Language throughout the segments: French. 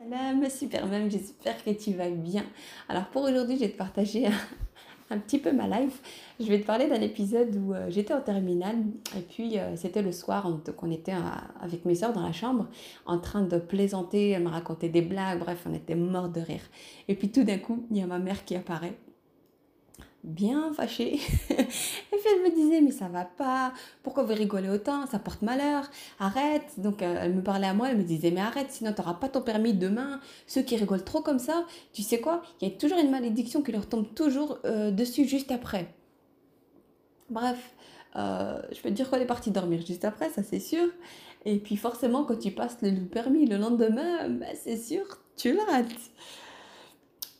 Salam, super même, j'espère que tu vas bien. Alors pour aujourd'hui, je vais te partager un, petit peu ma life. Je vais te parler d'un épisode où euh, j'étais en terminale et puis euh, c'était le soir, on, donc on était euh, avec mes soeurs dans la chambre en train de plaisanter, elle me racontait des blagues, bref, on était morts de rire. Et puis tout d'un coup, il y a ma mère qui apparaît bien fâchée. et puis elle me disait, mais ça va pas, pourquoi vous rigolez autant, ça porte malheur, arrête. Donc euh, elle me parlait à moi, elle me disait, mais arrête, sinon tu n'auras pas ton permis demain. Ceux qui rigolent trop comme ça, tu sais quoi, il y a toujours une malédiction qui leur tombe toujours euh, dessus juste après. Bref, euh, je peux te dire qu'on est parti dormir juste après, ça c'est sûr. Et puis forcément, quand tu passes le permis le lendemain, bah, c'est sûr, tu le rates.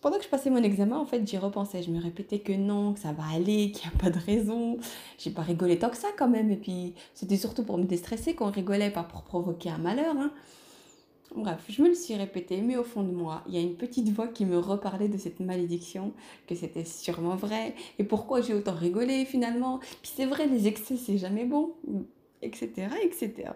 Pendant que je passais mon examen, en fait, j'y repensais. Je me répétais que non, que ça va aller, qu'il n'y a pas de raison. J'ai pas rigolé tant que ça quand même. Et puis, c'était surtout pour me déstresser qu'on rigolait, pas pour provoquer un malheur. Hein. Bref, je me le suis répété, mais au fond de moi, il y a une petite voix qui me reparlait de cette malédiction, que c'était sûrement vrai, et pourquoi j'ai autant rigolé finalement? Puis c'est vrai, les excès, c'est jamais bon, etc., etc.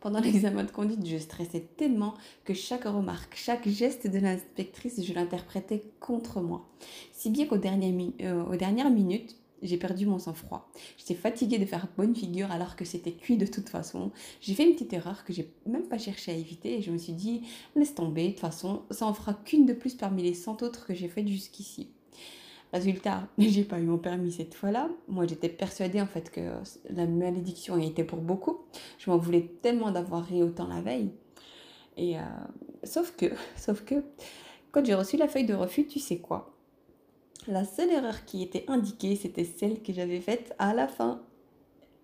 Pendant l'examen de conduite, je stressais tellement que chaque remarque, chaque geste de l'inspectrice, je l'interprétais contre moi. Si bien qu'aux dernières, euh, dernières minutes, j'ai perdu mon sang-froid. J'étais fatiguée de faire bonne figure alors que c'était cuit de toute façon. J'ai fait une petite erreur que j'ai même pas cherché à éviter et je me suis dit laisse tomber, de toute façon, ça en fera qu'une de plus parmi les 100 autres que j'ai faites jusqu'ici. Résultat, j'ai pas eu mon permis cette fois-là. Moi, j'étais persuadée en fait que la malédiction était pour beaucoup. Je m'en voulais tellement d'avoir ri autant la veille. Et euh, sauf que, sauf que, quand j'ai reçu la feuille de refus, tu sais quoi? La seule erreur qui était indiquée, c'était celle que j'avais faite à la fin.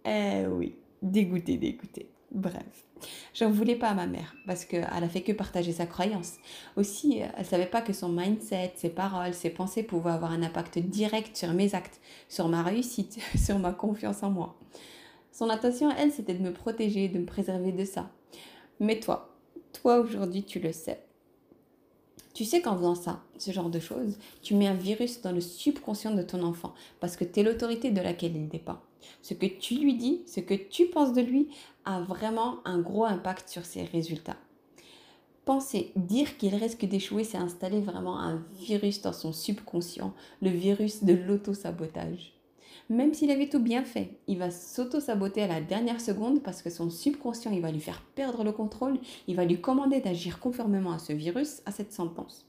Eh oui, dégoûté, dégoûté. Bref, j'en voulais pas à ma mère parce qu'elle a fait que partager sa croyance. Aussi, elle savait pas que son mindset, ses paroles, ses pensées pouvaient avoir un impact direct sur mes actes, sur ma réussite, sur ma confiance en moi. Son intention, elle, c'était de me protéger, de me préserver de ça. Mais toi, toi aujourd'hui, tu le sais. Tu sais qu'en faisant ça, ce genre de choses, tu mets un virus dans le subconscient de ton enfant parce que tu es l'autorité de laquelle il dépend. Ce que tu lui dis, ce que tu penses de lui a vraiment un gros impact sur ses résultats. Penser, dire qu'il risque d'échouer, c'est installer vraiment un virus dans son subconscient, le virus de l'auto-sabotage. Même s'il avait tout bien fait, il va s'auto-saboter à la dernière seconde parce que son subconscient, il va lui faire perdre le contrôle, il va lui commander d'agir conformément à ce virus, à cette sentence.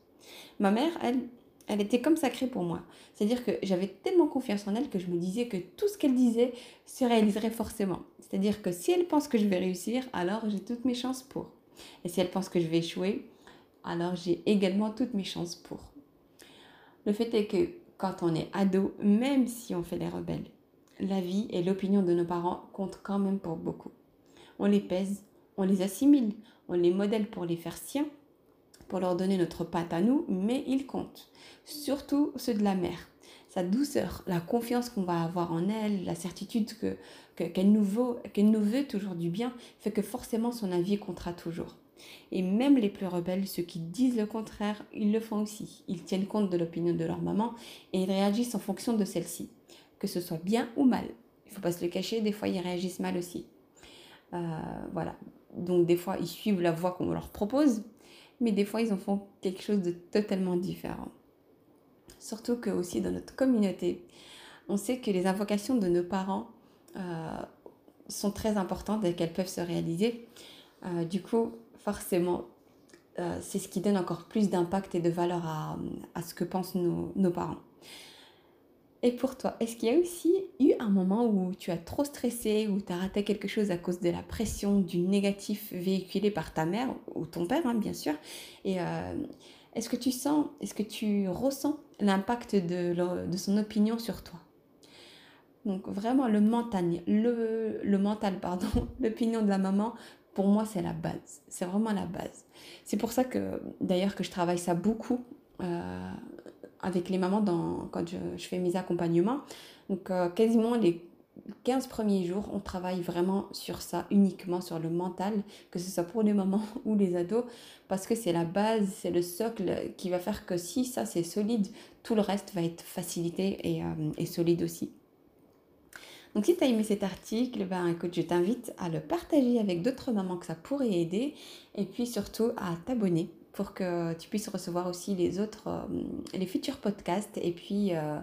Ma mère, elle, elle était comme sacrée pour moi. C'est-à-dire que j'avais tellement confiance en elle que je me disais que tout ce qu'elle disait se réaliserait forcément. C'est-à-dire que si elle pense que je vais réussir, alors j'ai toutes mes chances pour. Et si elle pense que je vais échouer, alors j'ai également toutes mes chances pour. Le fait est que quand on est ado, même si on fait les rebelles, la vie et l'opinion de nos parents comptent quand même pour beaucoup. On les pèse, on les assimile, on les modèle pour les faire siens pour leur donner notre pâte à nous, mais ils comptent. Surtout ceux de la mère. Sa douceur, la confiance qu'on va avoir en elle, la certitude que, qu'elle, qu'elle nous veut toujours du bien, fait que forcément son avis comptera toujours. Et même les plus rebelles, ceux qui disent le contraire, ils le font aussi. Ils tiennent compte de l'opinion de leur maman et ils réagissent en fonction de celle-ci, que ce soit bien ou mal. Il ne faut pas se le cacher, des fois ils réagissent mal aussi. Euh, voilà. Donc des fois ils suivent la voie qu'on leur propose, mais des fois ils en font quelque chose de totalement différent. Surtout que aussi dans notre communauté, on sait que les invocations de nos parents euh, sont très importantes et qu'elles peuvent se réaliser. Euh, du coup, forcément, euh, c'est ce qui donne encore plus d'impact et de valeur à, à ce que pensent nos, parents. Et pour toi, est-ce qu'il y a aussi eu un moment où tu as trop stressé, où tu as raté quelque chose à cause de la pression, du négatif véhiculé par ta mère ou ton père, hein, bien sûr Et euh, est-ce que tu sens, est-ce que tu ressens l'impact de, son opinion sur toi? Donc vraiment le mental, le mental, pardon, l'opinion de la maman, pour moi c'est la base. C'est vraiment la base. C'est pour ça que d'ailleurs que je travaille ça beaucoup. Euh, avec les mamans dans, quand je, fais mes accompagnements. Donc euh, quasiment les 15 premiers jours, on travaille vraiment sur ça, uniquement sur le mental, que ce soit pour les mamans ou les ados, parce que c'est la base, c'est le socle qui va faire que si ça c'est solide, tout le reste va être facilité et, euh, et solide aussi. Donc si tu as aimé cet article, ben, écoute, je t'invite à le partager avec d'autres mamans que ça pourrait aider et puis surtout à t'abonner pour que tu puisses recevoir aussi les autres, euh, les futurs podcasts et puis, euh,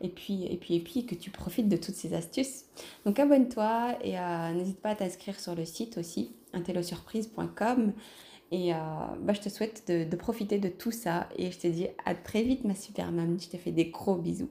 et, puis, et, puis, et puis que tu profites de toutes ces astuces. Donc abonne-toi et euh, n'hésite pas à t'inscrire sur le site aussi, intellosurprise.com. Et bah, je te souhaite de, profiter de tout ça et je te dis à très vite ma super maman. Je te fais des gros bisous.